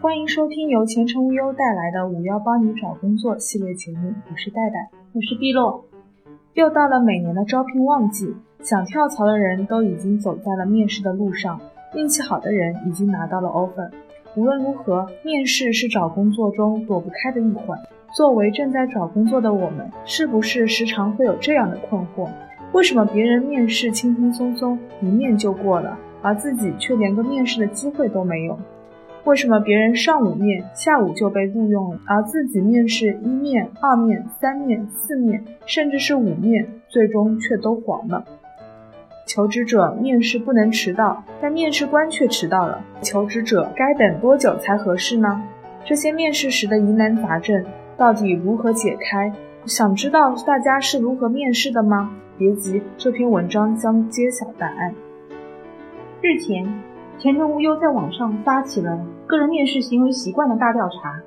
欢迎收听由前程无忧带来的“五幺帮你找工作”系列节目，我是戴戴，我是碧落。又到了每年的招聘旺季，想跳槽的人都已经走在了面试的路上，运气好的人已经拿到了 offer。无论如何，面试是找工作中躲不开的一环。作为正在找工作的我们，是不是时常会有这样的困惑？为什么别人面试轻轻松松一面就过了，而自己却连个面试的机会都没有？为什么别人上午面，下午就被录用了，而自己面试一面、二面、三面、四面，甚至是五面，最终却都黄了？求职者面试不能迟到，但面试官却迟到了，求职者该等多久才合适呢？这些面试时的疑难杂症到底如何解开？想知道大家是如何面试的吗？别急，这篇文章将揭晓答案。日前，前程无忧在网上发起了个人面试行为习惯的大调查，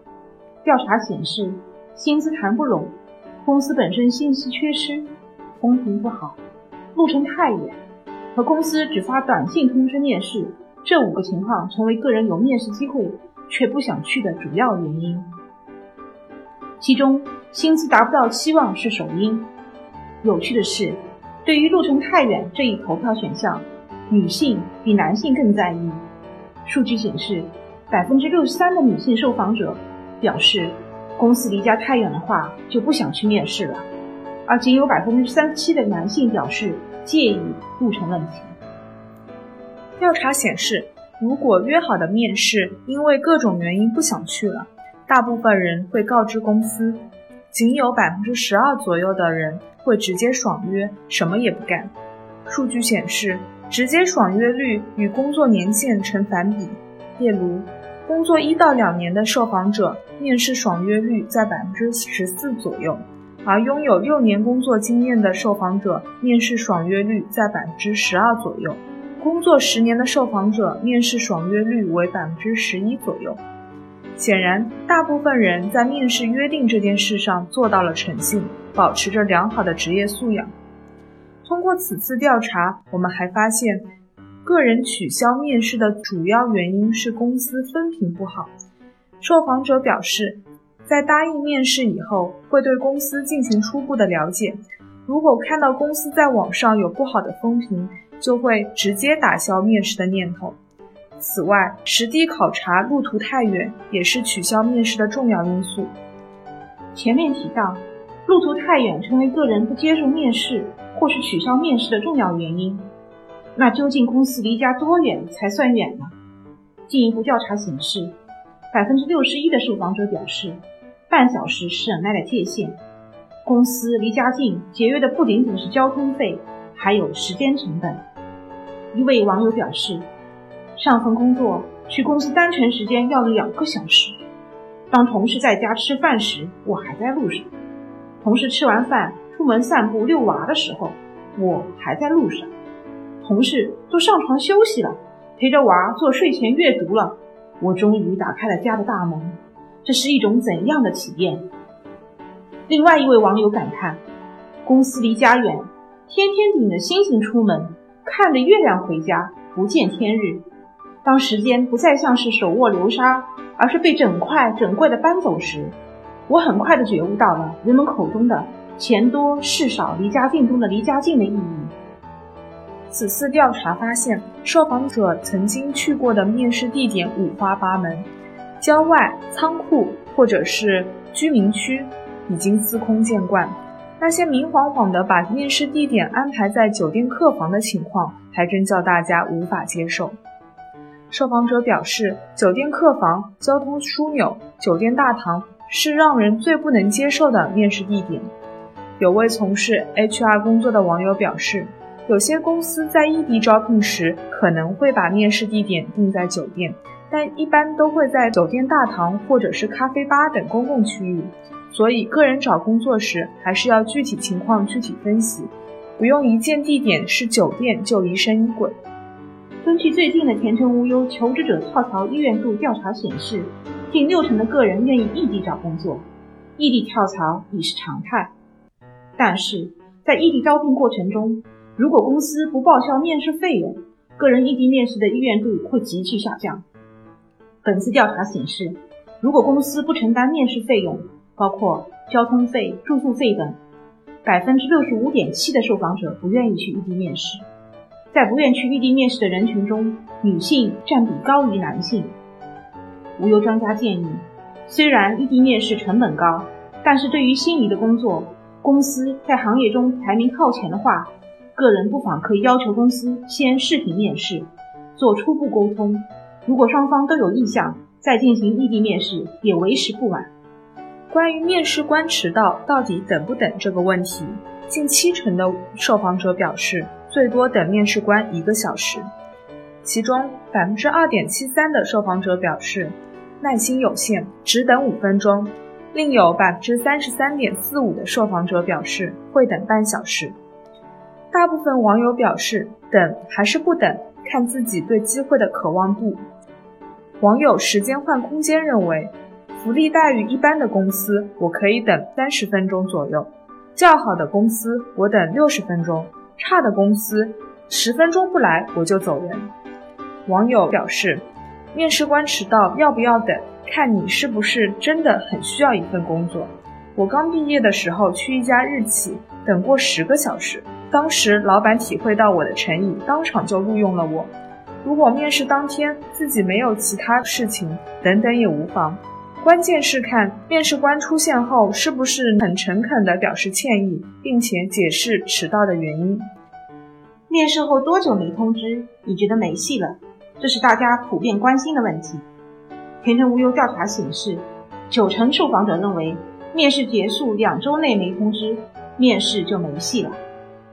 调查显示，薪资谈不拢，公司本身信息缺失，风评不好，路程太远。和公司只发短信通知面试，这五个情况成为个人有面试机会却不想去的主要原因。其中，薪资达不到期望是首因。有趣的是，对于路程太远这一投票选项，女性比男性更在意。数据显示，百分之六十三的女性受访者表示，公司离家太远的话就不想去面试了，而仅有百分之三十七的男性表示。介意路程问题。调查显示，如果约好的面试因为各种原因不想去了，大部分人会告知公司，仅有百分之十二左右的人会直接爽约，什么也不干。数据显示，直接爽约率与工作年限成反比。例如，工作一到两年的受访者，面试爽约率在百分之十四左右。而拥有六年工作经验的受访者，面试爽约率在百分之十二左右；工作十年的受访者，面试爽约率为百分之十一左右。显然，大部分人在面试约定这件事上做到了诚信，保持着良好的职业素养。通过此次调查，我们还发现，个人取消面试的主要原因是公司风评不好。受访者表示。在答应面试以后，会对公司进行初步的了解。如果看到公司在网上有不好的风评，就会直接打消面试的念头。此外，实地考察路途太远也是取消面试的重要因素。前面提到，路途太远成为个人不接受面试或是取消面试的重要原因。那究竟公司离家多远才算远呢？进一步调查显示，百分之六十一的受访者表示。半小时是忍耐的界限。公司离家近，节约的不仅仅是交通费，还有时间成本。一位网友表示，上份工作去公司单程时间要两个小时。当同事在家吃饭时，我还在路上；同事吃完饭出门散步遛娃的时候，我还在路上；同事都上床休息了，陪着娃做睡前阅读了，我终于打开了家的大门。这是一种怎样的体验？另外一位网友感叹：“公司离家远，天天顶着星星出门，看着月亮回家，不见天日。当时间不再像是手握流沙，而是被整块整块的搬走时，我很快的觉悟到了人们口中的‘钱多事少离家近’中的离家近的意义。”此次调查发现，受访者曾经去过的面试地点五花八门。郊外仓库或者是居民区已经司空见惯，那些明晃晃的把面试地点安排在酒店客房的情况，还真叫大家无法接受。受访者表示，酒店客房、交通枢纽、酒店大堂是让人最不能接受的面试地点。有位从事 HR 工作的网友表示，有些公司在异地招聘时可能会把面试地点定在酒店。但一般都会在酒店大堂或者是咖啡吧等公共区域，所以个人找工作时还是要具体情况具体分析，不用一见地点是酒店就疑神疑鬼。根据最近的前程无忧求职者跳槽意愿度调查显示，近六成的个人愿意异地找工作，异地跳槽已是常态。但是在异地招聘过程中，如果公司不报销面试费用，个人异地面试的意愿度会急剧下降。本次调查显示，如果公司不承担面试费用，包括交通费、住宿费等，百分之六十五点七的受访者不愿意去异地面试。在不愿去异地面试的人群中，女性占比高于男性。无忧专家建议，虽然异地面试成本高，但是对于心仪的工作，公司在行业中排名靠前的话，个人不妨可以要求公司先视频面试，做初步沟通。如果双方都有意向，再进行异地面试也为时不晚。关于面试官迟到到底等不等这个问题，近七成的受访者表示最多等面试官一个小时，其中百分之二点七三的受访者表示耐心有限，只等五分钟，另有百分之三十三点四五的受访者表示会等半小时。大部分网友表示等还是不等，看自己对机会的渴望度。网友时间换空间认为，福利待遇一般的公司，我可以等三十分钟左右；较好的公司，我等六十分钟；差的公司，十分钟不来我就走人。网友表示，面试官迟到要不要等，看你是不是真的很需要一份工作。我刚毕业的时候去一家日企，等过十个小时，当时老板体会到我的诚意，当场就录用了我。如果面试当天自己没有其他事情，等等也无妨。关键是看面试官出现后是不是很诚恳地表示歉意，并且解释迟到的原因。面试后多久没通知，你觉得没戏了？这是大家普遍关心的问题。田城无忧调查显示，九成受访者认为面试结束两周内没通知，面试就没戏了。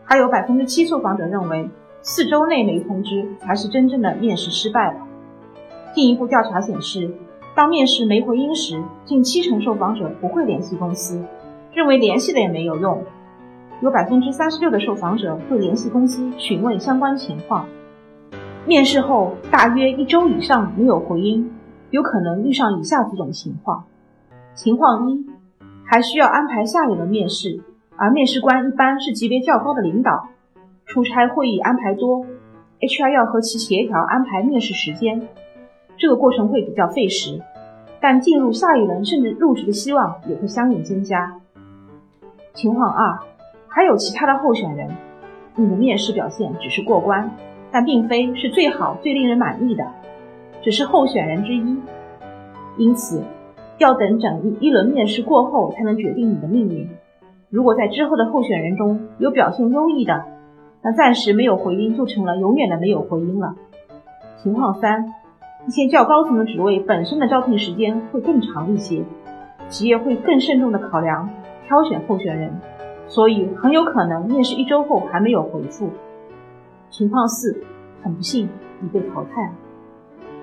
还有百分之七受访者认为。四周内没通知，才是真正的面试失败了。进一步调查显示，当面试没回音时，近七成受访者不会联系公司，认为联系了也没有用。有百分之三十六的受访者会联系公司询问相关情况。面试后大约一周以上没有回音，有可能遇上以下几种情况：情况一，还需要安排下一轮面试，而面试官一般是级别较高的领导。出差会议安排多，HR 要和其协调安排面试时间，这个过程会比较费时，但进入下一轮甚至入职的希望也会相应增加。情况二，还有其他的候选人，你的面试表现只是过关，但并非是最好、最令人满意的，只是候选人之一，因此要等整一一轮面试过后才能决定你的命运。如果在之后的候选人中有表现优异的，那暂时没有回音，就成了永远的没有回音了。情况三，一些较高层的职位本身的招聘时间会更长一些，企业会更慎重的考量挑选候选人，所以很有可能面试一周后还没有回复。情况四，很不幸你被淘汰了。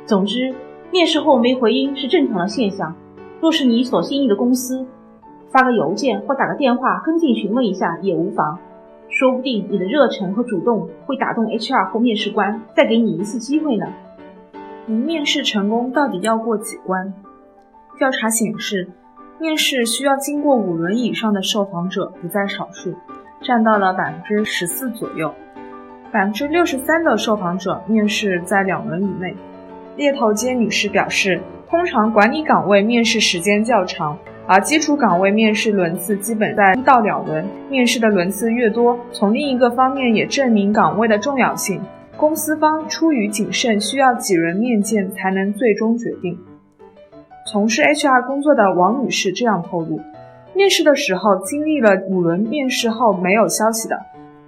总之，面试后没回音是正常的现象。若是你所心仪的公司，发个邮件或打个电话跟进询问一下也无妨。说不定你的热忱和主动会打动 HR 或面试官，再给你一次机会呢。你面试成功到底要过几关？调查显示，面试需要经过五轮以上的受访者不在少数，占到了百分之十四左右。百分之六十三的受访者面试在两轮以内。猎头街女士表示，通常管理岗位面试时间较长。而基础岗位面试轮次基本在一到两轮，面试的轮次越多，从另一个方面也证明岗位的重要性。公司方出于谨慎，需要几轮面见才能最终决定。从事 HR 工作的王女士这样透露，面试的时候经历了五轮面试后没有消息的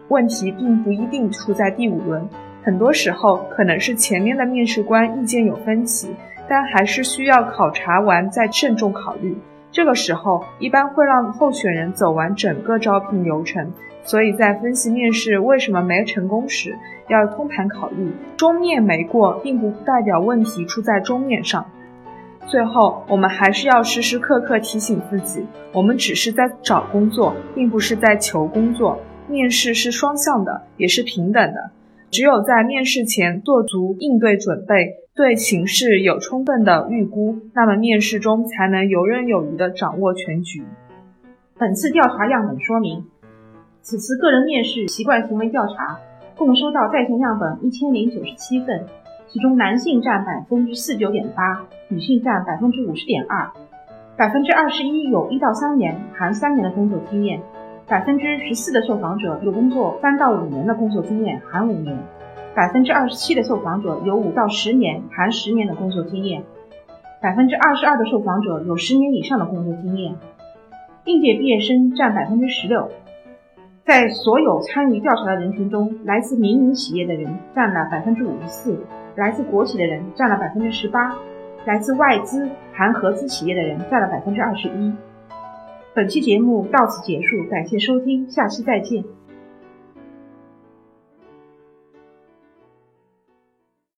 问题，并不一定出在第五轮，很多时候可能是前面的面试官意见有分歧，但还是需要考察完再慎重考虑。这个时候一般会让候选人走完整个招聘流程，所以在分析面试为什么没成功时，要通盘考虑。中面没过，并不代表问题出在中面上。最后，我们还是要时时刻刻提醒自己，我们只是在找工作，并不是在求工作。面试是双向的，也是平等的。只有在面试前做足应对准备。对形势有充分的预估，那么面试中才能游刃有余地掌握全局。本次调查样本说明，此次个人面试习惯行为调查共收到在线样本一千零九十七份，其中男性占百分之四九点八，女性占百分之五十点二。百分之二十一有一到三年含三年的工作经验，百分之十四的受访者有工作三到五年的工作经验含五年，百分之二十七的受访者有五到十年含十年的工作经验，百分之二十二的受访者有十年以上的工作经验。应届毕业生占百分之十六。在所有参与调查的人群中，来自民营企业的人占了百分之五十四，来自国企的人占了百分之十八，来自外资含合资企业的人占了百分之二十一。本期节目到此结束，感谢收听，下期再见。